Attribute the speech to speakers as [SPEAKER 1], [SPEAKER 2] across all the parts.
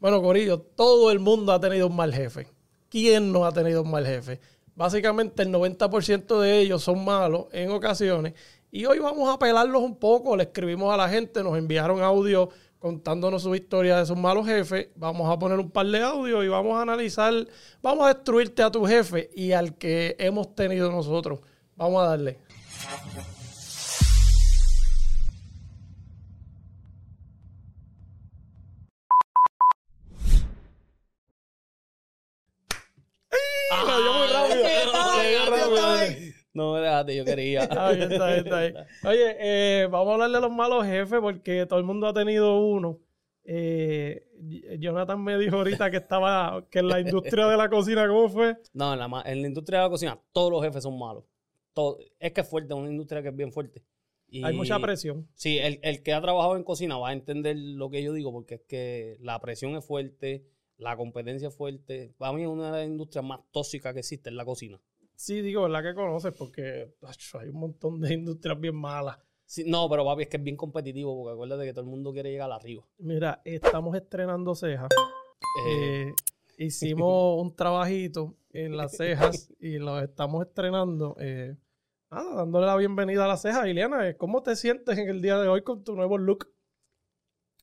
[SPEAKER 1] Bueno, Corillo, todo el mundo ha tenido un mal jefe. ¿Quién no ha tenido un mal jefe? Básicamente el 90% de ellos son malos en ocasiones. Y hoy vamos a pelarlos un poco. Le escribimos a la gente, nos enviaron audio contándonos su historia de sus malos jefes. Vamos a poner un par de audios y vamos a analizar, vamos a destruirte a tu jefe y al que hemos tenido nosotros. Vamos a darle.
[SPEAKER 2] Ah,
[SPEAKER 1] yo muy rápido.
[SPEAKER 2] No me dejaste, yo quería.
[SPEAKER 1] Está bien, está bien, está bien. Oye, eh, vamos a hablar de los malos jefes porque todo el mundo ha tenido uno. Eh, Jonathan me dijo ahorita que estaba, que en la industria de la cocina, ¿cómo fue?
[SPEAKER 2] No, en la, en la industria de la cocina, todos los jefes son malos. Todo- es que es fuerte, es una industria que es bien fuerte. Y-
[SPEAKER 1] Hay mucha presión.
[SPEAKER 2] Sí, el, el que ha trabajado en cocina va a entender lo que yo digo, porque es que la presión es fuerte, la competencia es fuerte. Para mí es una de las industrias más tóxicas que existe en la cocina.
[SPEAKER 1] Sí, digo, ¿verdad que conoces? Porque acho, hay un montón de industrias bien malas.
[SPEAKER 2] Sí, no, pero papi, es que es bien competitivo, porque acuérdate que todo el mundo quiere llegar arriba.
[SPEAKER 1] Mira, estamos estrenando cejas.
[SPEAKER 2] Eh,
[SPEAKER 1] Eh, hicimos un trabajito en las cejas y lo estamos estrenando. Eh, nada, dándole la bienvenida a las cejas. Ileana, ¿cómo te sientes en el día de hoy con tu nuevo look?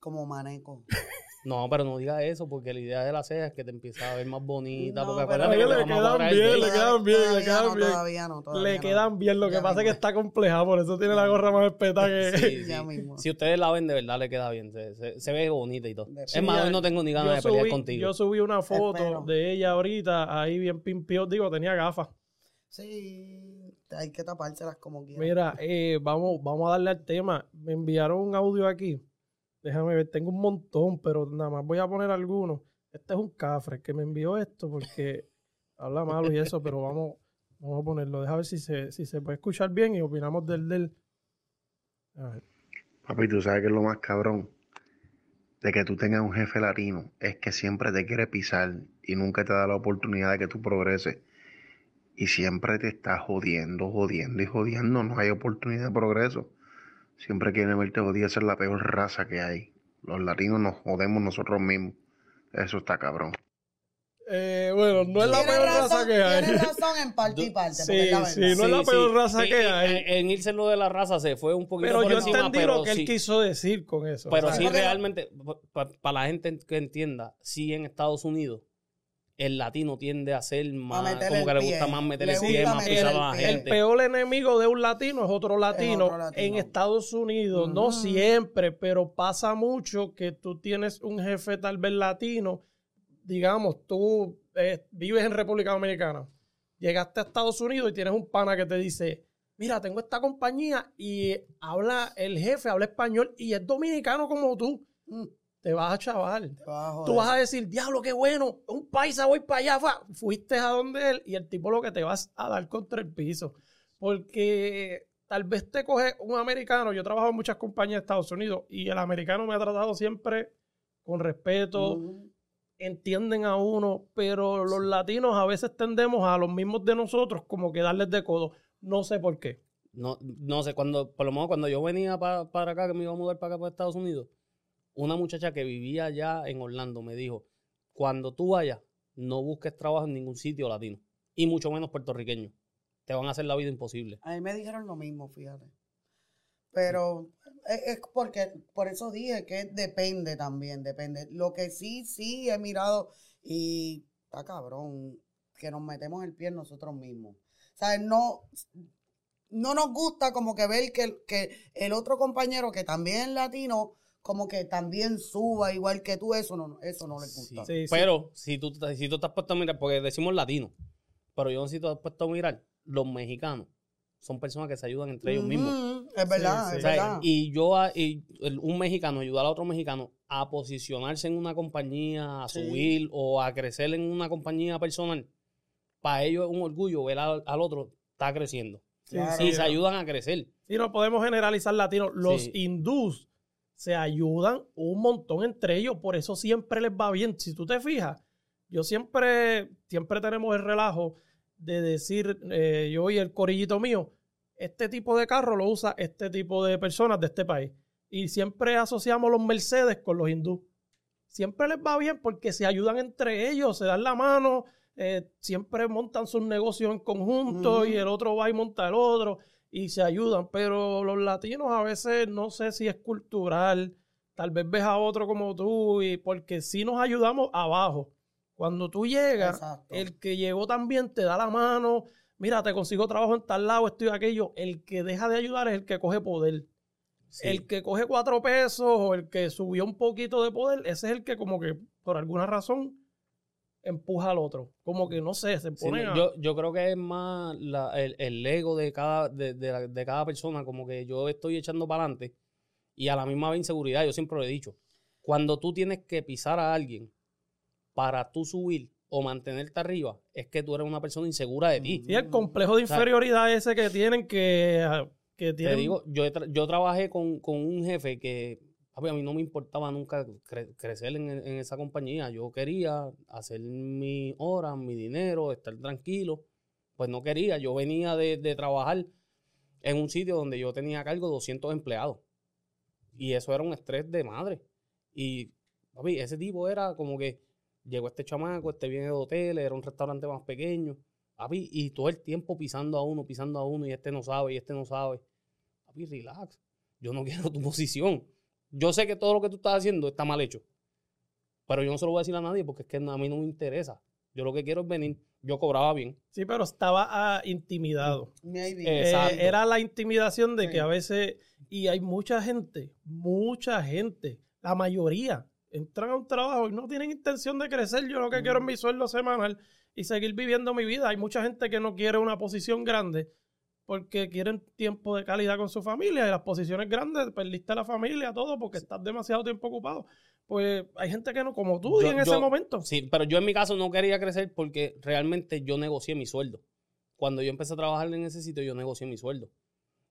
[SPEAKER 3] Como maneco.
[SPEAKER 2] no, pero no digas eso, porque la idea de la ceja es que te empiezas a ver más bonita.
[SPEAKER 3] No,
[SPEAKER 2] porque
[SPEAKER 3] pero-
[SPEAKER 2] acuérdate que
[SPEAKER 1] le quedan bien, le quedan bien, le quedan
[SPEAKER 3] no,
[SPEAKER 1] bien.
[SPEAKER 3] Todavía no, todavía
[SPEAKER 1] Le
[SPEAKER 3] no.
[SPEAKER 1] quedan bien, lo que
[SPEAKER 3] Ya
[SPEAKER 1] pasa es que está compleja, por eso tiene la gorra más espeta que...
[SPEAKER 2] Sí,
[SPEAKER 3] Ya
[SPEAKER 2] sí.
[SPEAKER 3] mismo.
[SPEAKER 2] Si ustedes la ven, de verdad le queda bien. Se, se- se ve bonita y todo.
[SPEAKER 3] De-
[SPEAKER 2] es
[SPEAKER 1] Sí,
[SPEAKER 2] más,
[SPEAKER 1] ya-
[SPEAKER 2] hoy no tengo ni ganas de
[SPEAKER 1] yo,
[SPEAKER 2] pelear
[SPEAKER 1] subí,
[SPEAKER 2] contigo.
[SPEAKER 1] yo subí una foto
[SPEAKER 3] Espero.
[SPEAKER 1] de ella ahorita, ahí bien pimpio, digo, tenía gafas.
[SPEAKER 3] Sí, hay que tapárselas como quieras.
[SPEAKER 1] Mira, eh, vamos, vamos a darle al tema. Me enviaron un audio aquí. Déjame ver, tengo un montón, pero nada más voy a poner algunos. Este es un cafre que me envió esto porque habla malo y eso, pero vamos, vamos a ponerlo. Deja ver si se, si se puede escuchar bien y opinamos del del. A ver.
[SPEAKER 4] Papi, tú sabes que es lo más cabrón de que tú tengas un jefe latino, es que siempre te quiere pisar y nunca te da la oportunidad de que tú progreses. Y siempre te está jodiendo, jodiendo y jodiendo. No hay oportunidad de progreso. Siempre quiere verte jodido. Esa es la peor raza que hay. Los latinos nos jodemos nosotros mismos. Eso está cabrón.
[SPEAKER 1] Eh, bueno, no es la peor
[SPEAKER 3] razón,
[SPEAKER 1] raza que hay.
[SPEAKER 3] Tienes razón en parte y parte. porque
[SPEAKER 1] Sí,
[SPEAKER 3] es la
[SPEAKER 1] sí, no es la peor raza que hay.
[SPEAKER 2] En, en irse lo de la raza se fue un poquito
[SPEAKER 1] Pero
[SPEAKER 2] por
[SPEAKER 1] yo
[SPEAKER 2] encima,
[SPEAKER 1] entendí
[SPEAKER 2] pero
[SPEAKER 1] lo que
[SPEAKER 2] sí,
[SPEAKER 1] él quiso decir con eso.
[SPEAKER 2] Pero
[SPEAKER 1] o sea,
[SPEAKER 2] sí, realmente, para la gente que entienda, sí en Estados Unidos, el latino tiende a ser más, como que le
[SPEAKER 3] pie.
[SPEAKER 2] gusta más meter
[SPEAKER 3] Le
[SPEAKER 2] el pie, más pisar a la
[SPEAKER 3] pie.
[SPEAKER 1] El
[SPEAKER 2] gente.
[SPEAKER 1] peor enemigo de un latino es otro latino,
[SPEAKER 3] otro latino.
[SPEAKER 1] en Estados Unidos. No
[SPEAKER 3] Ujú.
[SPEAKER 1] siempre, pero pasa mucho que tú tienes un jefe tal vez latino. Digamos, tú eh, vives en República Dominicana. Llegaste a Estados Unidos y tienes un pana que te dice, mira, tengo esta compañía y habla, el jefe habla español y es dominicano como tú. Te vas a chaval.
[SPEAKER 3] te vas a joder.
[SPEAKER 1] Tú vas a decir, diablo, qué bueno, un paisa, voy para allá. fa". Fuiste a donde él y el tipo lo que te vas a dar contra el piso. Porque tal vez te coge un americano. Yo trabajo en muchas compañías de Estados Unidos y el americano me ha tratado siempre con respeto, entienden a uno, pero los latinos a veces tendemos a los mismos de nosotros como que darles de codo. No sé por qué.
[SPEAKER 2] No, no sé, cuando, por lo menos cuando yo venía pa- para acá, que me iba a mudar para acá, para Estados Unidos, una muchacha que vivía allá en Orlando me dijo, cuando tú vayas, no busques trabajo en ningún sitio latino, y mucho menos puertorriqueño. Te van a hacer la vida imposible.
[SPEAKER 3] A mí me dijeron lo mismo, fíjate. Pero es, es porque, por eso dije que depende también, depende. Lo que sí, sí he mirado y está cabrón, que nos metemos el pie nosotros mismos. O sea, no, no nos gusta como que ver que, que el otro compañero que también es latino, como que también suba igual que tú, eso no, eso no le gusta.
[SPEAKER 1] Sí, sí.
[SPEAKER 2] Pero si tú, si tú estás puesto a mirar, porque decimos latino, pero yo si tú estás puesto a mirar, los mexicanos son personas que se ayudan entre ellos mismos.
[SPEAKER 3] Es verdad,
[SPEAKER 1] Sí,
[SPEAKER 3] es
[SPEAKER 2] O sea,
[SPEAKER 3] verdad.
[SPEAKER 2] y yo, a- y el- un mexicano, ayudar a otro mexicano a posicionarse en una compañía, a
[SPEAKER 3] Sí.
[SPEAKER 2] subir o a crecer en una compañía personal, para ellos es un orgullo ver al, al otro está creciendo.
[SPEAKER 1] Sí,
[SPEAKER 3] Claro.
[SPEAKER 2] y se ayudan a crecer.
[SPEAKER 1] Sí, no podemos generalizar latinos. Los
[SPEAKER 2] Sí.
[SPEAKER 1] hindús se ayudan un montón entre ellos, por eso siempre les va bien. Si tú te fijas, yo siempre, siempre tenemos el relajo de decir, eh, yo y el corillito mío, este tipo de carro lo usa este tipo de personas de este país. Y siempre asociamos los Mercedes con los hindús. siempre les va bien porque se ayudan entre ellos, se dan la mano, eh, siempre montan sus negocios en conjunto y el otro va y monta el otro y se ayudan. Pero los latinos a veces no sé si es cultural, tal vez ves a otro como tú y porque si nos ayudamos abajo. Cuando tú llegas,
[SPEAKER 3] Exacto.
[SPEAKER 1] el que llegó también te da la mano, mira, te consigo trabajo en tal lado, esto y aquello. El que deja de ayudar es el que coge poder.
[SPEAKER 2] Sí.
[SPEAKER 1] El que coge cuatro pesos o el que subió un poquito de poder, ese es el que como que por alguna razón empuja al otro. Como que no sé, se pone a-
[SPEAKER 2] yo, yo creo que es más la- el, el ego de cada, de, de la- de cada persona, como que yo estoy echando para adelante y a la misma vez inseguridad, yo siempre lo he dicho, cuando tú tienes que pisar a alguien para tú subir o mantenerte arriba, es que tú eres una persona insegura de ti.
[SPEAKER 1] Sí, el complejo de
[SPEAKER 2] sea,
[SPEAKER 1] inferioridad ese que tienen que, ah, que
[SPEAKER 2] Te digo, yo, tra- yo trabajé con, con un jefe que a mí no me importaba nunca cre- crecer en, en esa compañía. Yo quería hacer mi hora, mi dinero, estar tranquilo. Pues no quería. Yo venía de, de trabajar en un sitio donde yo tenía a cargo 200 empleados. Y eso era un estrés de madre. Y, papi, ese tipo era como que llegó este chamaco, este viene de hotel, era un restaurante más pequeño. Papi, y todo el tiempo pisando a uno, pisando a uno, y este no sabe, y este no sabe. Papi, relax. Yo no quiero tu posición. Yo sé que todo lo que tú estás haciendo está mal hecho. Pero yo no se lo voy a decir a nadie porque es que a mí no me interesa. Yo lo que quiero es venir. Yo cobraba bien.
[SPEAKER 1] Sí, pero estaba ah, intimidado.
[SPEAKER 2] Eh,
[SPEAKER 1] era la intimidación de
[SPEAKER 3] Sí.
[SPEAKER 1] que a veces, y hay mucha gente, mucha gente, la mayoría, entran a un trabajo y no tienen intención de crecer. Yo lo que quiero es mi sueldo semanal y seguir viviendo mi vida. Hay mucha gente que no quiere una posición grande porque quieren tiempo de calidad con su familia y las posiciones grandes, perdiste la familia, todo, porque estás demasiado tiempo ocupado. Pues hay gente que no, como tú, y
[SPEAKER 2] Yo-
[SPEAKER 1] en ese momento.
[SPEAKER 2] Sí, pero yo en mi caso no quería crecer porque realmente yo negocié mi sueldo. Cuando yo empecé a trabajar en ese sitio, yo negocié mi sueldo.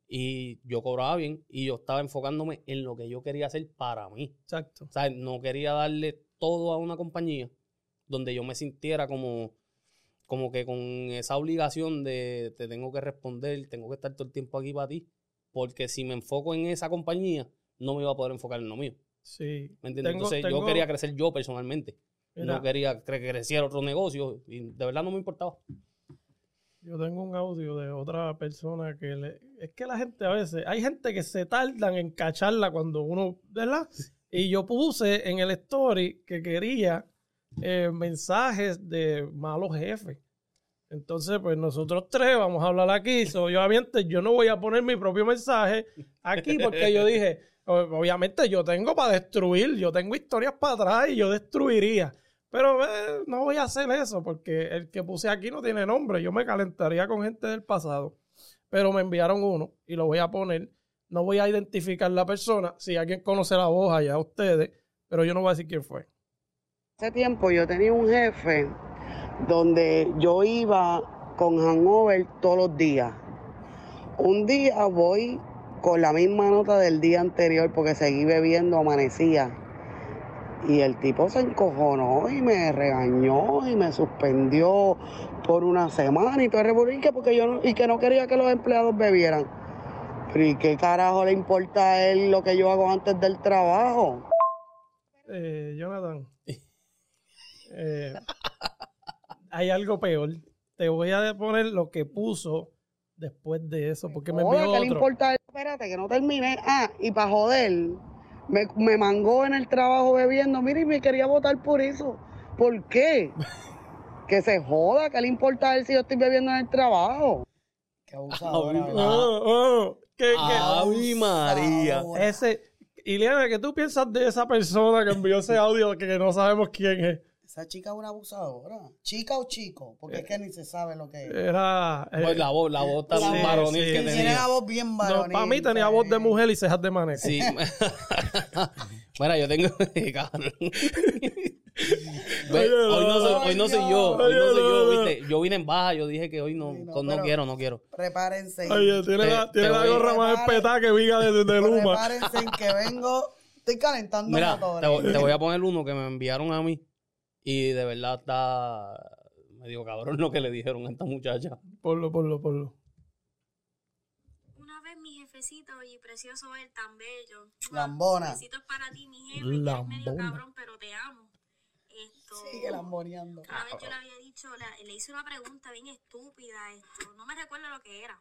[SPEAKER 2] Y yo cobraba bien y yo estaba enfocándome en lo que yo quería hacer para mí.
[SPEAKER 1] Exacto.
[SPEAKER 2] O sea, no quería darle todo a una compañía donde yo me sintiera como, como que con esa obligación de te tengo que responder, tengo que estar todo el tiempo aquí para ti. Porque si me enfoco en esa compañía, no me iba a poder enfocar en lo mío.
[SPEAKER 1] Sí.
[SPEAKER 2] ¿Me entiendes?
[SPEAKER 1] Tengo-
[SPEAKER 2] Entonces yo quería crecer yo personalmente.
[SPEAKER 1] Mira,
[SPEAKER 2] No quería que creciera otro negocio y de verdad no me importaba.
[SPEAKER 1] Yo tengo un audio de otra persona que le... Es que la gente a veces... Hay gente que se tardan en cacharla cuando uno... ¿Verdad? Y yo puse en el story que quería eh, mensajes de malos jefes. Entonces, pues nosotros tres vamos a hablar aquí. Yo, obviamente, yo no voy a poner mi propio mensaje aquí porque yo dije, obviamente yo tengo para destruir, yo tengo historias para atrás y yo destruiría. Pero eh, no voy a hacer eso porque el que puse aquí no tiene nombre. Yo me calentaría con gente del pasado. Pero me enviaron uno y lo voy a poner. No voy a identificar la persona. Si alguien conoce la voz allá, ustedes. Pero yo no voy a decir quién fue.
[SPEAKER 3] Hace tiempo yo tenía un jefe donde yo iba con hangover todos los días. Un día voy con la misma nota del día anterior porque seguí bebiendo, amanecía. Y el tipo se encojonó y me regañó y me suspendió por una semana y todo el que porque yo no- y que no quería que los empleados bebieran. Pero ¿y qué carajo le importa a él lo que yo hago antes del trabajo?
[SPEAKER 1] Eh, Jonathan. Eh, hay algo peor. Te voy a poner lo que puso después de eso, porque me
[SPEAKER 3] Joder,
[SPEAKER 1] envió
[SPEAKER 3] ¿qué le
[SPEAKER 1] otro.
[SPEAKER 3] importa a él? Espérate, que no terminé. Ah, y para joder, me, me mangó en el trabajo bebiendo. Mira, y me quería votar por eso. ¿Por qué? que se joda, ¿qué le importa a él si yo estoy bebiendo en el trabajo? Qué abusadora, ¿verdad?
[SPEAKER 1] Oh, oh,
[SPEAKER 2] Ave María.
[SPEAKER 1] Ese, Ileana, ¿qué tú piensas de esa persona que envió ese audio que no sabemos quién es?
[SPEAKER 3] Esa chica es una abusadora. ¿Chica o chico? Porque es que ni se sabe lo que es.
[SPEAKER 1] Era. eh,
[SPEAKER 2] Pues la voz, la voz tan
[SPEAKER 1] Sí,
[SPEAKER 2] varonil
[SPEAKER 1] sí,
[SPEAKER 2] que.
[SPEAKER 3] Tiene la voz bien
[SPEAKER 1] no,
[SPEAKER 3] varonil.
[SPEAKER 1] para mí tenía
[SPEAKER 3] ¿sabes?
[SPEAKER 1] voz de mujer y cejas de maneco.
[SPEAKER 2] Sí. Mira, yo tengo. Ve, hoy, no soy, hoy no soy yo. Hoy no soy yo,
[SPEAKER 1] no,
[SPEAKER 2] ¿viste? Yo vine en baja. Yo dije que hoy no,
[SPEAKER 3] no,
[SPEAKER 2] no quiero, no quiero.
[SPEAKER 3] Prepárense.
[SPEAKER 1] Oye, tiene
[SPEAKER 2] Te-
[SPEAKER 1] la, tiene gorra más espetada que viga de, de Luma.
[SPEAKER 3] Prepárense en que vengo. Estoy calentando
[SPEAKER 2] Mira,
[SPEAKER 3] motores.
[SPEAKER 2] te, te voy a poner uno que me enviaron a mí. Y de verdad está. Me digo, cabrón, lo que le dijeron a esta muchacha.
[SPEAKER 1] Ponlo, ponlo, ponlo.
[SPEAKER 5] Una vez mi jefecito y precioso él, tan bello.
[SPEAKER 3] Lambona.
[SPEAKER 5] Besitos para ti, mi jefe, que eres medio
[SPEAKER 1] Lambona.
[SPEAKER 5] cabrón, pero te amo. Esto,
[SPEAKER 3] Sigue lamboneando.
[SPEAKER 5] una vez yo le había dicho, le, le hice una pregunta bien estúpida, esto, no me recuerdo lo que era,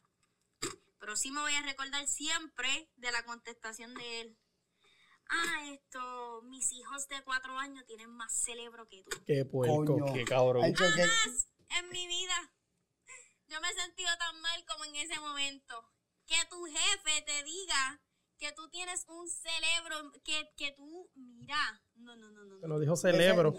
[SPEAKER 5] pero sí me voy a recordar siempre de la contestación de él. Ah, esto, mis hijos de cuatro años tienen más cerebro que tú.
[SPEAKER 1] Qué puerco.
[SPEAKER 3] Coño.
[SPEAKER 2] Qué cabrón.
[SPEAKER 3] Ay, yo que-
[SPEAKER 5] Jamás en mi vida yo me he sentido tan mal como en ese momento. Que tu jefe te diga que tú tienes un cerebro, que, que tú, mira, no, no, no, no. No.
[SPEAKER 1] nos dijo cerebro.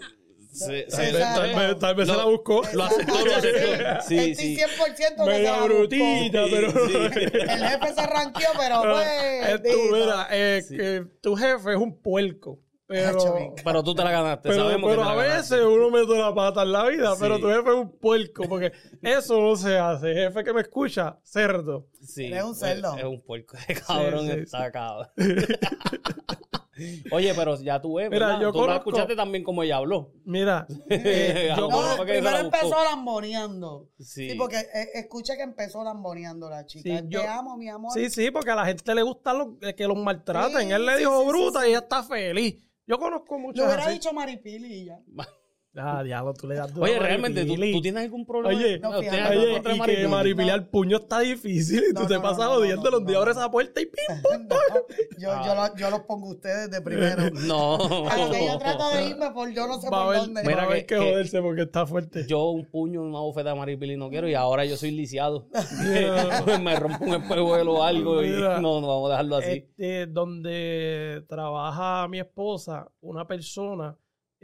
[SPEAKER 3] Tal
[SPEAKER 2] se-
[SPEAKER 3] vez-
[SPEAKER 1] Tal vez, tal vez se la buscó.
[SPEAKER 2] Lo aceptó, lo aceptó. Sí,
[SPEAKER 3] Estoy
[SPEAKER 2] sí.
[SPEAKER 3] 100% que se
[SPEAKER 1] Media
[SPEAKER 3] la
[SPEAKER 1] brutita, pero...
[SPEAKER 3] El jefe se ranqueó, pero pues.
[SPEAKER 1] Mira, eh,
[SPEAKER 2] Sí.
[SPEAKER 1] que tu jefe es un puerco. Pero.
[SPEAKER 2] Pero tú te la ganaste,
[SPEAKER 1] pero,
[SPEAKER 2] sabemos
[SPEAKER 1] pero
[SPEAKER 2] que te
[SPEAKER 1] a
[SPEAKER 2] la
[SPEAKER 1] veces uno mete la pata en la vida,
[SPEAKER 2] Sí.
[SPEAKER 1] pero tu jefe es un puerco, porque eso no se hace. Jefe que me escucha, cerdo.
[SPEAKER 2] Sí,
[SPEAKER 3] Eres un cerdo.
[SPEAKER 2] Es, un puerco. Cabrón
[SPEAKER 1] sí,
[SPEAKER 2] está cabrón. Oye, pero ya tú ves,
[SPEAKER 1] Mira,
[SPEAKER 2] ¿verdad?
[SPEAKER 1] yo
[SPEAKER 2] tú la
[SPEAKER 1] conozco-
[SPEAKER 2] escuchaste también como ella habló.
[SPEAKER 1] Mira, eh, yo
[SPEAKER 2] No,
[SPEAKER 3] primero
[SPEAKER 2] la
[SPEAKER 3] empezó lamboneando.
[SPEAKER 2] Sí.
[SPEAKER 3] Sí, porque eh, escucha que empezó lamboneando la chica.
[SPEAKER 1] Sí,
[SPEAKER 3] Te
[SPEAKER 1] yo-
[SPEAKER 3] amo, mi amor.
[SPEAKER 1] Sí, sí, porque a la gente le gusta lo- eh, que los maltraten.
[SPEAKER 3] Sí,
[SPEAKER 1] Él le
[SPEAKER 3] sí,
[SPEAKER 1] dijo bruta
[SPEAKER 3] sí.
[SPEAKER 1] y ella está feliz. Yo conozco
[SPEAKER 3] Le
[SPEAKER 1] muchas
[SPEAKER 3] hubiera
[SPEAKER 1] así.
[SPEAKER 3] dicho Maripili y ya.
[SPEAKER 1] Ah, diablo, tú le das duro
[SPEAKER 2] Oye,
[SPEAKER 1] a
[SPEAKER 2] realmente, ¿tú, tú tienes algún problema?
[SPEAKER 1] Oye,
[SPEAKER 3] No,
[SPEAKER 2] ¿Tienes
[SPEAKER 3] fíjate.
[SPEAKER 2] algo
[SPEAKER 1] Oye, y que
[SPEAKER 2] Maripili?
[SPEAKER 1] Maripili al puño está difícil y tú
[SPEAKER 3] No,
[SPEAKER 1] te
[SPEAKER 3] no,
[SPEAKER 1] pasas
[SPEAKER 3] no, no,
[SPEAKER 1] jodiendo,
[SPEAKER 3] no,
[SPEAKER 1] los
[SPEAKER 3] no,
[SPEAKER 1] días
[SPEAKER 3] no.
[SPEAKER 1] abres esa puerta y pim, pum.
[SPEAKER 3] yo, yo, lo- yo los pongo a ustedes de primero.
[SPEAKER 2] No.
[SPEAKER 3] A lo que yo trato de irme por yo no sé
[SPEAKER 1] Va a
[SPEAKER 3] por dónde.
[SPEAKER 1] a
[SPEAKER 2] Mira que-
[SPEAKER 1] que,
[SPEAKER 2] que-
[SPEAKER 1] joderse porque está fuerte.
[SPEAKER 2] Yo un puño, una bofeta de Maripili no quiero y ahora yo soy lisiado. Me rompo un espejuelo o algo y no, no vamos a dejarlo así.
[SPEAKER 1] Este, donde trabaja mi esposa, una persona,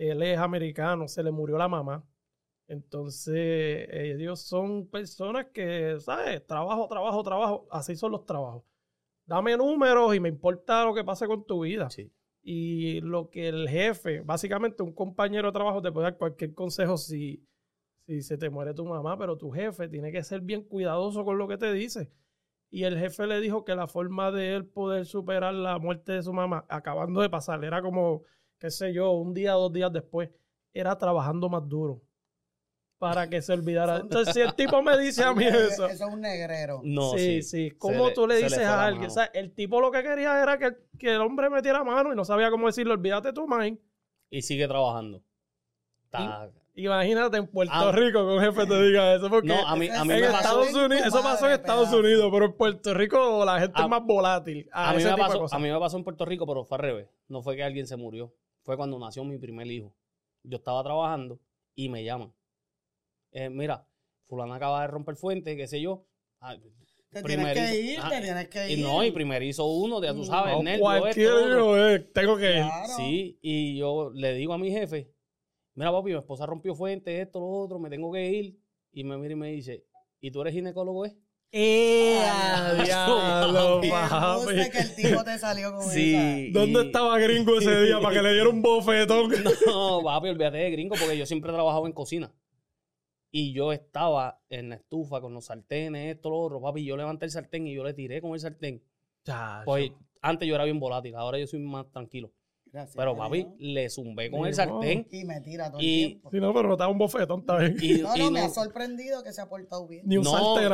[SPEAKER 1] él es americano, se le murió la mamá. Entonces, ellos son personas que, ¿sabes? Trabajo, trabajo, trabajo. Así son los trabajos. Dame números y me importa lo que pase con tu vida.
[SPEAKER 2] Sí.
[SPEAKER 1] Y lo que el jefe, básicamente un compañero de trabajo te puede dar cualquier consejo si, si se te muere tu mamá, pero tu jefe tiene que ser bien cuidadoso con lo que te dice. Y el jefe le dijo que la forma de él poder superar la muerte de su mamá, acabando de pasar, era como, qué sé yo, un día, dos días después, era trabajando más duro para que se olvidara. Entonces, si el tipo me dice a mí eso,
[SPEAKER 3] Eso es un negrero.
[SPEAKER 2] No,
[SPEAKER 1] sí,
[SPEAKER 2] sí.
[SPEAKER 1] sí. ¿Cómo
[SPEAKER 2] Se
[SPEAKER 1] tú le dices a alguien? O sea, el tipo lo que quería era que, que el hombre metiera mano y no sabía cómo decirle, olvídate tu mind.
[SPEAKER 2] Y sigue trabajando. Está-
[SPEAKER 1] Imagínate en Puerto
[SPEAKER 2] Ah.
[SPEAKER 1] Rico que un jefe te diga eso. Porque
[SPEAKER 2] No, a mí, a mí
[SPEAKER 1] en
[SPEAKER 2] me pasó.
[SPEAKER 1] Estados Unidos, eso pasó en Estados
[SPEAKER 3] pedazo.
[SPEAKER 1] Unidos, pero en Puerto Rico la gente
[SPEAKER 2] A-
[SPEAKER 1] es más volátil. A,
[SPEAKER 2] A mí, me pasó, a mí me pasó en Puerto Rico, pero fue al revés. No fue que alguien se murió. Fue cuando nació mi primer hijo. Yo estaba trabajando y me llaman. Eh, mira, fulana acaba de romper fuente, qué sé yo. Ah,
[SPEAKER 3] Te tienes que
[SPEAKER 2] primerizo.
[SPEAKER 3] ir,
[SPEAKER 2] Ah,
[SPEAKER 3] te tienes que ir.
[SPEAKER 2] Y no, y primero hizo uno, ya tú sabes,
[SPEAKER 1] No,
[SPEAKER 2] nervio,
[SPEAKER 1] cualquier
[SPEAKER 2] esto,
[SPEAKER 1] hijo, eh, tengo que ir.
[SPEAKER 2] Sí, y yo le digo a mi jefe, mira papi, mi esposa rompió fuente, esto, lo otro, me tengo que ir. Y me mira y me dice, ¿y tú eres ginecólogo, eh?
[SPEAKER 1] ¡Eh, diablo, papi!
[SPEAKER 3] embuste que el tipo te salió con
[SPEAKER 2] Sí.
[SPEAKER 1] ¿Dónde
[SPEAKER 2] y-
[SPEAKER 1] estaba gringo ese día para que le diera un bofetón?
[SPEAKER 2] No, papi, olvídate de gringo, porque yo siempre he trabajado en cocina. Y yo estaba en la estufa con los sartenes, esto, lo otro, papi. Yo levanté el sartén y yo le tiré con el sartén.
[SPEAKER 1] Chacho.
[SPEAKER 2] Pues antes yo era bien volátil, ahora yo soy más tranquilo.
[SPEAKER 3] Gracias
[SPEAKER 2] Pero papi,
[SPEAKER 3] Dios.
[SPEAKER 2] le zumbé con el sartén.
[SPEAKER 3] Y me tira todo
[SPEAKER 2] y-
[SPEAKER 3] el tiempo.
[SPEAKER 1] Sí, no, pero no estaba un bofetón.
[SPEAKER 2] Y,
[SPEAKER 3] No,
[SPEAKER 2] y
[SPEAKER 3] no, me ha sorprendido que se ha portado bien.
[SPEAKER 1] Ni un
[SPEAKER 2] no,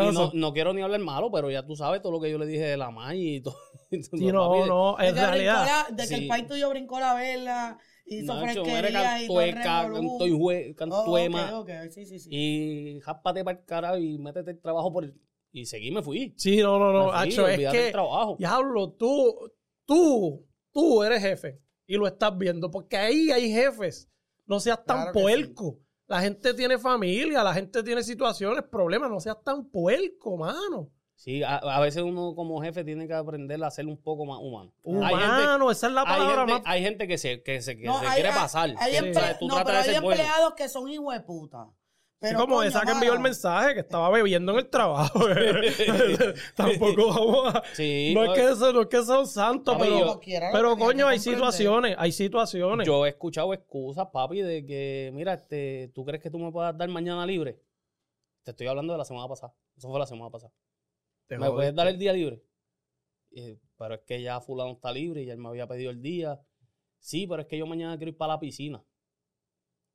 [SPEAKER 2] y no, no quiero ni hablar malo, pero ya tú sabes todo lo que yo le dije de la maíz y todo.
[SPEAKER 1] Sí, no, no, en realidad.
[SPEAKER 3] la- de que el
[SPEAKER 2] sí.
[SPEAKER 3] país tuyo brincó la vela, hizo
[SPEAKER 2] Nacho,
[SPEAKER 3] fresquería y todo el
[SPEAKER 2] cantoijue-
[SPEAKER 3] Oh,
[SPEAKER 2] cantuema.
[SPEAKER 3] ok, ok, sí, sí, sí.
[SPEAKER 2] Y jápate para el carajo y métete el trabajo por el... Y seguí, me fui.
[SPEAKER 1] Sí, no, no, no, Hacho, es que,
[SPEAKER 2] trabajo.
[SPEAKER 1] diablo, tú, tú, tú eres jefe y lo estás viendo, porque ahí hay jefes. No seas tan
[SPEAKER 3] Claro
[SPEAKER 1] puerco. La gente tiene familia, la gente tiene situaciones, problemas, no seas tan puerco, mano.
[SPEAKER 2] Sí, a, a veces uno como jefe tiene que aprender a ser un poco más humano.
[SPEAKER 1] Humano,
[SPEAKER 2] gente,
[SPEAKER 1] esa es la
[SPEAKER 2] hay
[SPEAKER 1] palabra
[SPEAKER 2] gente-
[SPEAKER 1] más.
[SPEAKER 2] hay gente que se, que se, que
[SPEAKER 3] No,
[SPEAKER 2] se
[SPEAKER 3] hay-
[SPEAKER 2] quiere
[SPEAKER 3] hay-
[SPEAKER 2] pasar.
[SPEAKER 3] Hay
[SPEAKER 2] O sea,
[SPEAKER 3] emple-
[SPEAKER 2] tú
[SPEAKER 3] no, pero hay
[SPEAKER 2] bueno.
[SPEAKER 3] empleados que son hijos de puta. Pero,
[SPEAKER 1] como
[SPEAKER 3] coño,
[SPEAKER 1] esa que
[SPEAKER 3] mano,
[SPEAKER 1] envió el mensaje que estaba bebiendo en el trabajo. Tampoco vamos a.
[SPEAKER 2] Sí,
[SPEAKER 1] no es que eso, no es que sea un santo,
[SPEAKER 2] Papi,
[SPEAKER 1] pero, pero coño, hay
[SPEAKER 3] comprender.
[SPEAKER 1] situaciones, hay situaciones.
[SPEAKER 2] Yo he escuchado excusas, papi, de que, mira, este, ¿tú crees que tú me puedas dar mañana libre? Te estoy hablando de la semana pasada. Eso fue la semana pasada.
[SPEAKER 1] Te
[SPEAKER 2] ¿Me puedes dar el día libre? Eh, pero es que ya fulano está libre y él me había pedido el día. Sí, pero es que yo mañana quiero ir para la piscina.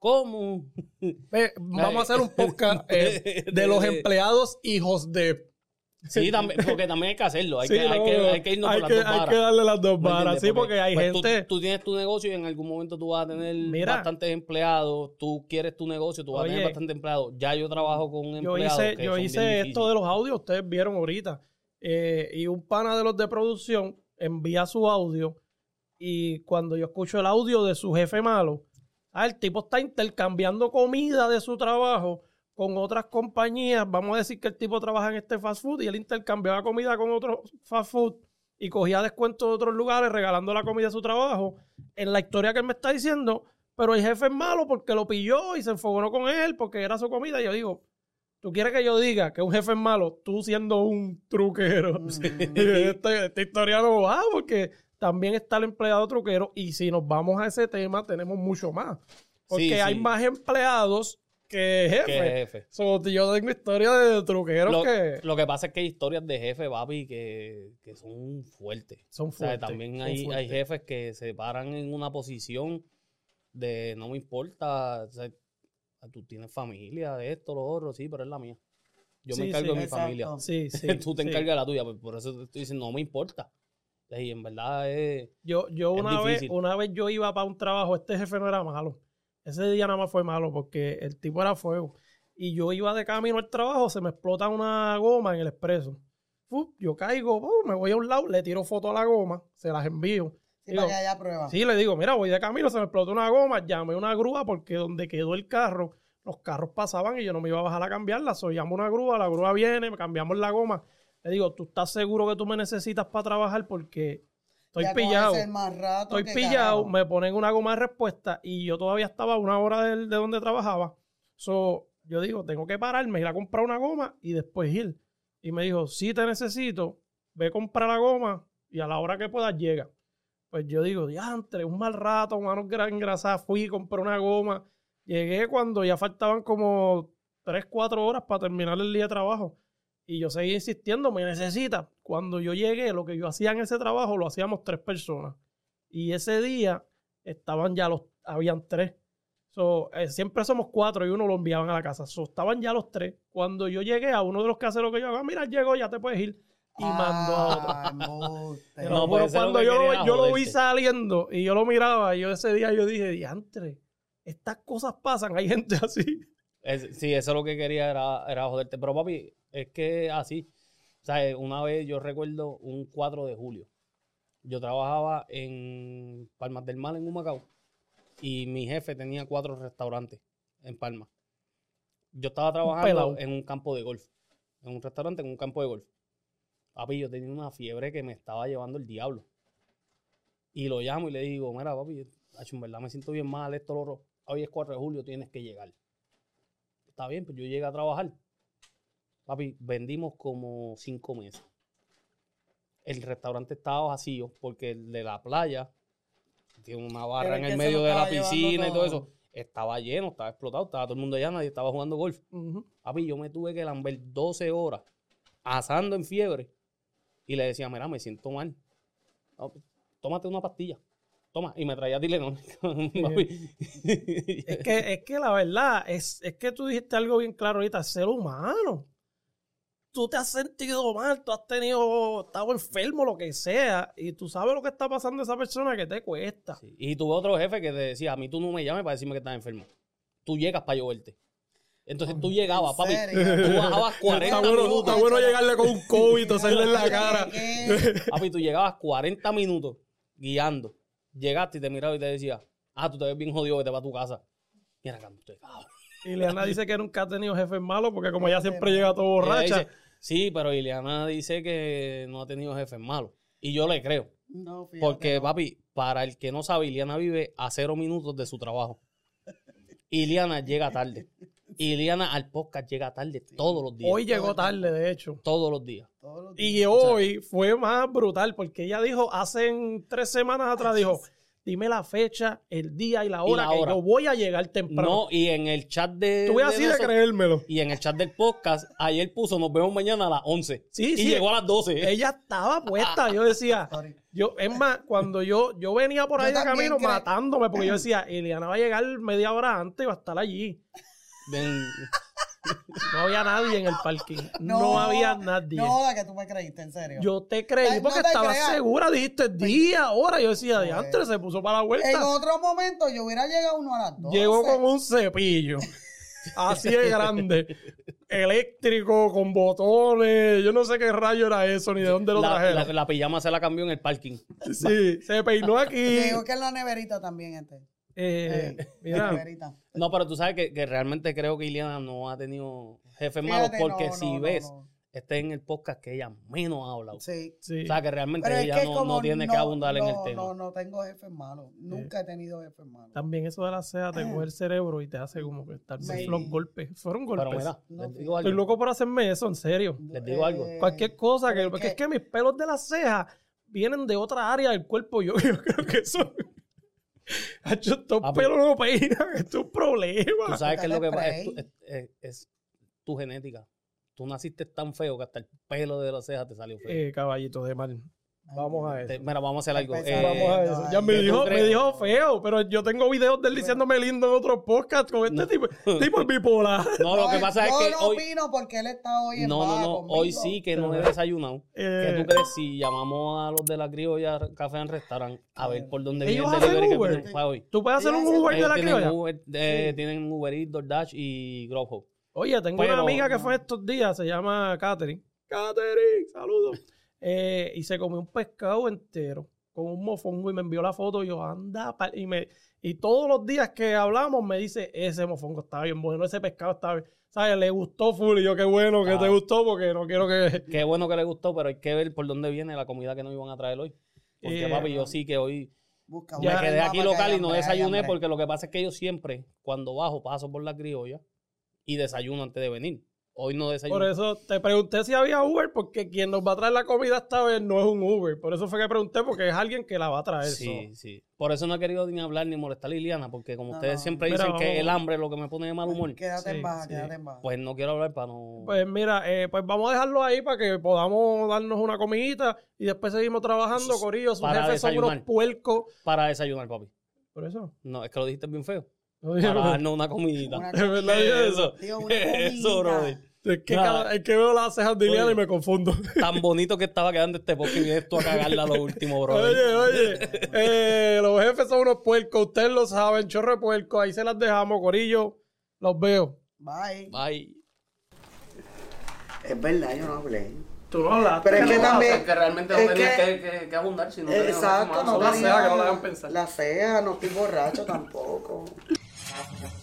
[SPEAKER 2] ¿Cómo?
[SPEAKER 1] Vamos a hacer un podcast eh, de los empleados hijos de.
[SPEAKER 2] Sí, también, porque también hay que hacerlo. Hay,
[SPEAKER 1] Sí,
[SPEAKER 2] que, hay, que,
[SPEAKER 1] no.
[SPEAKER 2] hay que irnos
[SPEAKER 1] Hay
[SPEAKER 2] por
[SPEAKER 1] que- hay que darle las dos
[SPEAKER 2] ¿Me
[SPEAKER 1] varas, sí, porque hay
[SPEAKER 2] pues,
[SPEAKER 1] gente-
[SPEAKER 2] Tú, tienes tu negocio y en algún momento tú vas a tener
[SPEAKER 1] Mira.
[SPEAKER 2] bastantes empleados. Tú quieres tu negocio, tú vas a tener bastantes empleados. Ya yo trabajo con
[SPEAKER 1] yo hice,
[SPEAKER 2] que
[SPEAKER 1] yo hice esto de los audios, ustedes vieron ahorita. Eh, y un pana de los de producción envía su audio y cuando yo escucho el audio de su jefe malo, ah, el tipo está intercambiando comida de su trabajo con otras compañías. Vamos a decir que el tipo trabaja en este fast food y él intercambiaba comida con otro fast food y cogía descuentos de otros lugares regalando la comida de su trabajo. En la historia que él me está diciendo, pero el jefe es malo porque lo pilló y se enfogonó con él porque era su comida. Y yo digo, ¿tú quieres que yo diga que un jefe es malo tú siendo un truquero?
[SPEAKER 3] Mm.
[SPEAKER 1] esta, esta historia no va porque también está el empleado truquero y si nos vamos a ese tema tenemos mucho más. Porque
[SPEAKER 2] Sí,
[SPEAKER 1] hay más empleados que jefes.
[SPEAKER 2] Que jefe.
[SPEAKER 1] So, yo tengo historia de truqueros
[SPEAKER 2] Lo,
[SPEAKER 1] que
[SPEAKER 2] lo que pasa es que hay historias de jefe, papi, que, que son fuertes.
[SPEAKER 1] son
[SPEAKER 2] O sea,
[SPEAKER 1] fuertes.
[SPEAKER 2] también hay, hay
[SPEAKER 1] fuertes.
[SPEAKER 2] jefes que se paran en una posición de no me importa, o sea, tú tienes familia, esto, lo otro, sí, pero es la mía. Yo
[SPEAKER 1] Sí,
[SPEAKER 2] me encargo
[SPEAKER 1] sí,
[SPEAKER 2] de mi
[SPEAKER 3] exacto.
[SPEAKER 2] familia.
[SPEAKER 1] Sí, sí,
[SPEAKER 2] tú te
[SPEAKER 1] sí.
[SPEAKER 2] encargas de la tuya, pues, por eso te estoy diciendo, no me importa. Y en verdad es...
[SPEAKER 1] Yo, yo
[SPEAKER 2] Es
[SPEAKER 1] una vez, una vez yo iba para un trabajo, este jefe no era malo. Ese día nada más fue malo porque el tipo era fuego. Y yo iba de camino al trabajo, se me explota una goma en el expreso. Fu, yo caigo, me voy a un lado, le tiro foto a la goma, se las envío.
[SPEAKER 3] Sí,
[SPEAKER 1] Digo,
[SPEAKER 3] para que haya prueba.
[SPEAKER 1] Sí, le digo, mira, voy de camino, se me explotó una goma, llamé una grúa porque donde quedó el carro, los carros pasaban y yo no me iba a bajar a cambiarla. So, llamo una grúa, la grúa viene, me cambiamos la goma. Le digo, ¿tú estás seguro que tú me necesitas para trabajar? Porque estoy
[SPEAKER 3] Ya
[SPEAKER 1] pillado.
[SPEAKER 3] más rato
[SPEAKER 1] Estoy pillado,
[SPEAKER 3] carajo.
[SPEAKER 1] me ponen una goma de respuesta y yo todavía estaba a una hora del- de, donde trabajaba. So, yo digo, tengo que pararme, ir a comprar una goma y después ir. Y me dijo, si te necesito, ve a comprar la goma y a la hora que puedas llega. Pues yo digo, diantre, un mal rato, manos gra- engrasadas, fui, compré una goma. Llegué cuando ya faltaban como 3, 4 horas para terminar el día de trabajo. Y yo seguí insistiendo, me necesita. Cuando yo llegué, lo que yo hacía en ese trabajo lo hacíamos tres personas. Y ese día estaban ya los, habían tres. So, eh, siempre somos cuatro y uno lo enviaban a la casa. So, estaban ya los tres. Cuando yo llegué a uno de los que hace lo que yo hago, "Ah, mira, llegó, ya te puedes ir. Y mandó a otro.
[SPEAKER 3] Ah.
[SPEAKER 1] Pero,
[SPEAKER 2] No,
[SPEAKER 1] pero
[SPEAKER 2] pues lo
[SPEAKER 1] cuando yo, yo lo vi saliendo y yo lo miraba, yo ese día yo dije, diantre, estas cosas pasan, hay gente así.
[SPEAKER 2] Es- sí, eso es lo que quería era, era joderte. Pero papi, es que así. O sea, una vez yo recuerdo un 4 de julio. Yo trabajaba en Palmas del Mar, en Humacao. Y mi jefe tenía cuatro restaurantes en Palma. Yo estaba trabajando en un campo de golf. En un restaurante, en un campo de golf. Papi, yo tenía una fiebre que me estaba llevando el diablo. Y lo llamo y le digo, mira, papi, en verdad me siento bien mal, esto, lo. Hoy es 4 de julio, tienes que llegar. Está bien, pues yo llegué a trabajar. Papi, vendimos como cinco meses. El restaurante estaba vacío porque el de la playa tiene una barra
[SPEAKER 3] Pero
[SPEAKER 2] en el medio de la piscina y todo eso. Estaba lleno, estaba explotado, estaba todo el mundo allá, nadie estaba jugando golf. Papi, yo me tuve que lamber 12 horas asando en fiebre y le decía, mira, me siento mal. Tómate una pastilla. Toma, y me traía Tylenol.
[SPEAKER 1] Es que, es que la verdad, es, es que tú dijiste algo bien claro ahorita, ser humano. Tú te has sentido mal, tú has tenido, estado enfermo, lo que sea, y tú sabes lo que está pasando a esa persona que te cuesta.
[SPEAKER 2] Sí, Y tuve otro jefe que te decía, a mí tú no me llames para decirme que estás enfermo. Tú llegas para yo verte. Entonces tú llegabas, papi. Tú bajabas 40
[SPEAKER 1] Está bueno,
[SPEAKER 2] minutos.
[SPEAKER 1] está bueno llegarle con un COVID, toserle en la cara.
[SPEAKER 2] Papi, tú llegabas 40 minutos guiando. Llegaste y te miraba y te decía, ah, tú te ves bien jodido que te vas a tu casa. Mira, canto, cabrón.
[SPEAKER 1] Y Leana dice que nunca ha tenido jefes malos porque como ella siempre llega todo borracha.
[SPEAKER 2] Dice, sí, pero Ileana dice que no ha tenido jefes malos. Y yo le creo.
[SPEAKER 3] No, fíjate,
[SPEAKER 2] Porque,
[SPEAKER 3] no.
[SPEAKER 2] papi, para el que no sabe, Iliana vive a cero minutos de su trabajo. Iliana llega tarde. Iliana al podcast llega tarde todos los días.
[SPEAKER 1] Hoy llegó tarde, de hecho.
[SPEAKER 2] Todos los días.
[SPEAKER 3] Todos los días.
[SPEAKER 1] Y hoy fue más brutal porque ella dijo hace tres semanas atrás, dijo, dime la fecha, el día y la hora
[SPEAKER 2] la
[SPEAKER 1] que
[SPEAKER 2] hora.
[SPEAKER 1] yo voy a llegar temprano.
[SPEAKER 2] No, y en el chat de.
[SPEAKER 1] Tuve
[SPEAKER 2] de
[SPEAKER 1] así de creérmelo.
[SPEAKER 2] Y en el chat del podcast, ayer puso, nos vemos mañana a las 11.
[SPEAKER 1] Sí,
[SPEAKER 2] y
[SPEAKER 1] sí.
[SPEAKER 2] llegó a las 12.
[SPEAKER 1] Ella estaba puesta. Yo decía, yo, es más, cuando yo, yo venía por
[SPEAKER 3] Yo
[SPEAKER 1] ahí de camino matándome, porque yo decía, Eliana va a llegar media hora antes y va a estar allí.
[SPEAKER 2] Ven.
[SPEAKER 1] No había nadie en el parking. No, había nadie.
[SPEAKER 3] No, la que tú me creíste, en serio.
[SPEAKER 1] Yo te creí
[SPEAKER 3] no
[SPEAKER 1] porque
[SPEAKER 3] te
[SPEAKER 1] estabas
[SPEAKER 3] creas.
[SPEAKER 1] segura, dijiste día, hora. Yo decía,
[SPEAKER 3] Pues,
[SPEAKER 1] diantre, se puso para la vuelta.
[SPEAKER 3] en otro momento yo hubiera llegado uno a las dos.
[SPEAKER 1] Llegó con un cepillo. Así de grande. Eléctrico, con botones. Yo no sé qué rayo era eso, ni de dónde lo
[SPEAKER 2] La,
[SPEAKER 1] trajeron.
[SPEAKER 2] la- la pijama se la cambió en el parking.
[SPEAKER 1] Sí, se peinó aquí.
[SPEAKER 3] Llegó que en la neverita también este.
[SPEAKER 1] Eh,
[SPEAKER 3] Eh,
[SPEAKER 1] mira.
[SPEAKER 2] No, pero tú sabes que, que realmente creo que Iliana no ha tenido jefes malos porque
[SPEAKER 3] no,
[SPEAKER 2] si
[SPEAKER 3] no,
[SPEAKER 2] ves,
[SPEAKER 3] no.
[SPEAKER 2] este es en el podcast que ella menos ha hablado.
[SPEAKER 3] Sí.
[SPEAKER 1] sí.
[SPEAKER 2] O sea, que realmente
[SPEAKER 3] Pero es
[SPEAKER 2] ella
[SPEAKER 3] que
[SPEAKER 2] no, tiene que
[SPEAKER 3] no-
[SPEAKER 2] abundar en el
[SPEAKER 3] no,
[SPEAKER 2] tema.
[SPEAKER 3] No, no tengo jefes malos. Nunca he tenido jefes malos.
[SPEAKER 1] También eso de la ceja te coge el cerebro y te hace como que estar
[SPEAKER 3] Sí.
[SPEAKER 1] los golpes. Fueron golpes.
[SPEAKER 2] Pero mira,
[SPEAKER 3] No,
[SPEAKER 2] les digo
[SPEAKER 1] Estoy
[SPEAKER 2] algo.
[SPEAKER 1] loco por hacerme eso, en serio.
[SPEAKER 2] Les digo algo.
[SPEAKER 3] Eh,
[SPEAKER 1] Cualquier cosa, que,
[SPEAKER 3] es
[SPEAKER 1] porque es
[SPEAKER 3] que-
[SPEAKER 1] que mis pelos de la ceja vienen de otra área del cuerpo. Yo, yo creo que eso. Hacho, estos
[SPEAKER 2] Ah,
[SPEAKER 1] pelos no peinan. Esto es un
[SPEAKER 2] Tú
[SPEAKER 1] problema.
[SPEAKER 2] sabes que es lo que pasa, es,
[SPEAKER 3] spray.
[SPEAKER 2] tu- es- es- es tu genética. Tú naciste tan feo que hasta el pelo de la ceja te salió feo.
[SPEAKER 1] Eh, caballito de mal. Vamos a
[SPEAKER 2] Te-
[SPEAKER 1] eso.
[SPEAKER 2] mira, vamos a hacer algo. Eh,
[SPEAKER 1] Vamos a eso. Ya me
[SPEAKER 2] ¿qué tú
[SPEAKER 1] dijo, me dijo feo, pero yo tengo videos de él diciéndome lindo en otros podcasts con este tipo, tipo es bipolar.
[SPEAKER 2] no, lo que pasa es
[SPEAKER 3] yo
[SPEAKER 2] que
[SPEAKER 3] no
[SPEAKER 2] hoy.
[SPEAKER 3] opino porque él está hoy en
[SPEAKER 2] No, no, no.
[SPEAKER 3] conmigo.
[SPEAKER 2] Hoy sí que no he desayunado.
[SPEAKER 1] Eh,
[SPEAKER 2] ¿Qué tú crees si llamamos a los de la criolla Café and Restaurant a ver por dónde viene el delivery que
[SPEAKER 1] Uber.
[SPEAKER 2] tienen para hoy?
[SPEAKER 1] ¿Tú puedes hacer un Uber de la criolla?
[SPEAKER 2] Uber, eh, tienen Uber Eats, DoorDash y Grubhub.
[SPEAKER 1] Oye, tengo
[SPEAKER 2] Pero-
[SPEAKER 1] una amiga que fue estos días, se llama Katherine. Katherine, saludos. Eh, y se comió un pescado entero con un mofongo y me envió la foto. Y yo, anda, pa-", y, me, y todos los días que hablamos me dice, ese mofongo está bien bueno, ese pescado está bien. ¿Sabes? Le gustó full. Y yo, qué bueno que
[SPEAKER 2] Ah.
[SPEAKER 1] te gustó porque no quiero que.
[SPEAKER 2] Qué bueno que le gustó, pero hay que ver por dónde viene la comida que nos iban a traer hoy. Porque,
[SPEAKER 1] Eh,
[SPEAKER 2] papi, yo sí que hoy
[SPEAKER 3] Busca
[SPEAKER 1] Ya
[SPEAKER 2] me quedé aquí local y no desayuné porque lo que pasa es que yo siempre, cuando bajo, paso por la criolla y desayuno antes de venir. Hoy no desayuno.
[SPEAKER 1] Por eso te pregunté si había Uber, porque quien nos va a traer la comida esta vez no es un Uber. Por eso fue que pregunté, porque es alguien que la va a traer.
[SPEAKER 2] Sí,
[SPEAKER 1] so.
[SPEAKER 2] sí. Por eso no he querido ni hablar ni molestar a Liliana, porque como
[SPEAKER 3] No,
[SPEAKER 2] ustedes
[SPEAKER 3] no.
[SPEAKER 2] siempre
[SPEAKER 1] Mira,
[SPEAKER 2] dicen que
[SPEAKER 1] vamos.
[SPEAKER 2] el hambre es lo que me pone de mal humor,
[SPEAKER 3] Quédate
[SPEAKER 1] Sí,
[SPEAKER 3] en baja,
[SPEAKER 1] sí.
[SPEAKER 3] quédate en baja.
[SPEAKER 2] pues no quiero hablar para no...
[SPEAKER 1] Pues mira, eh, pues vamos a dejarlo ahí para que podamos darnos una comidita y después seguimos trabajando, Corillo. Sus
[SPEAKER 2] Para
[SPEAKER 1] jefes son unos
[SPEAKER 2] desayunar.
[SPEAKER 1] puercos.
[SPEAKER 2] Para desayunar, papi.
[SPEAKER 1] Por eso.
[SPEAKER 2] No, es que lo dijiste bien feo.
[SPEAKER 1] No
[SPEAKER 2] Para darnos una comidita.
[SPEAKER 3] Una
[SPEAKER 1] Es verdad, eso.
[SPEAKER 3] Tío, una
[SPEAKER 2] Eso, brother.
[SPEAKER 1] Es que, cada- es que veo las cejas de Iliana
[SPEAKER 2] Oye.
[SPEAKER 1] y me confundo.
[SPEAKER 2] Tan bonito que estaba quedando este podcast y vienes tú a cagarla lo último, bro.
[SPEAKER 1] Oye, oye, eh, los jefes son unos puercos, ustedes lo saben, chorre puerco, ahí se las dejamos, Corillo, los veo.
[SPEAKER 3] Bye.
[SPEAKER 2] Bye.
[SPEAKER 3] Es verdad, yo no hablé.
[SPEAKER 1] Tú no hablaste.
[SPEAKER 3] Pero es que también.
[SPEAKER 2] que realmente
[SPEAKER 3] no es tenías que-
[SPEAKER 2] que, abundar, sino
[SPEAKER 3] Exacto, no
[SPEAKER 1] La
[SPEAKER 3] tenía-
[SPEAKER 1] ceja, que no la hagan pensar.
[SPEAKER 3] La ceja, no estoy borracho tampoco. Thank you.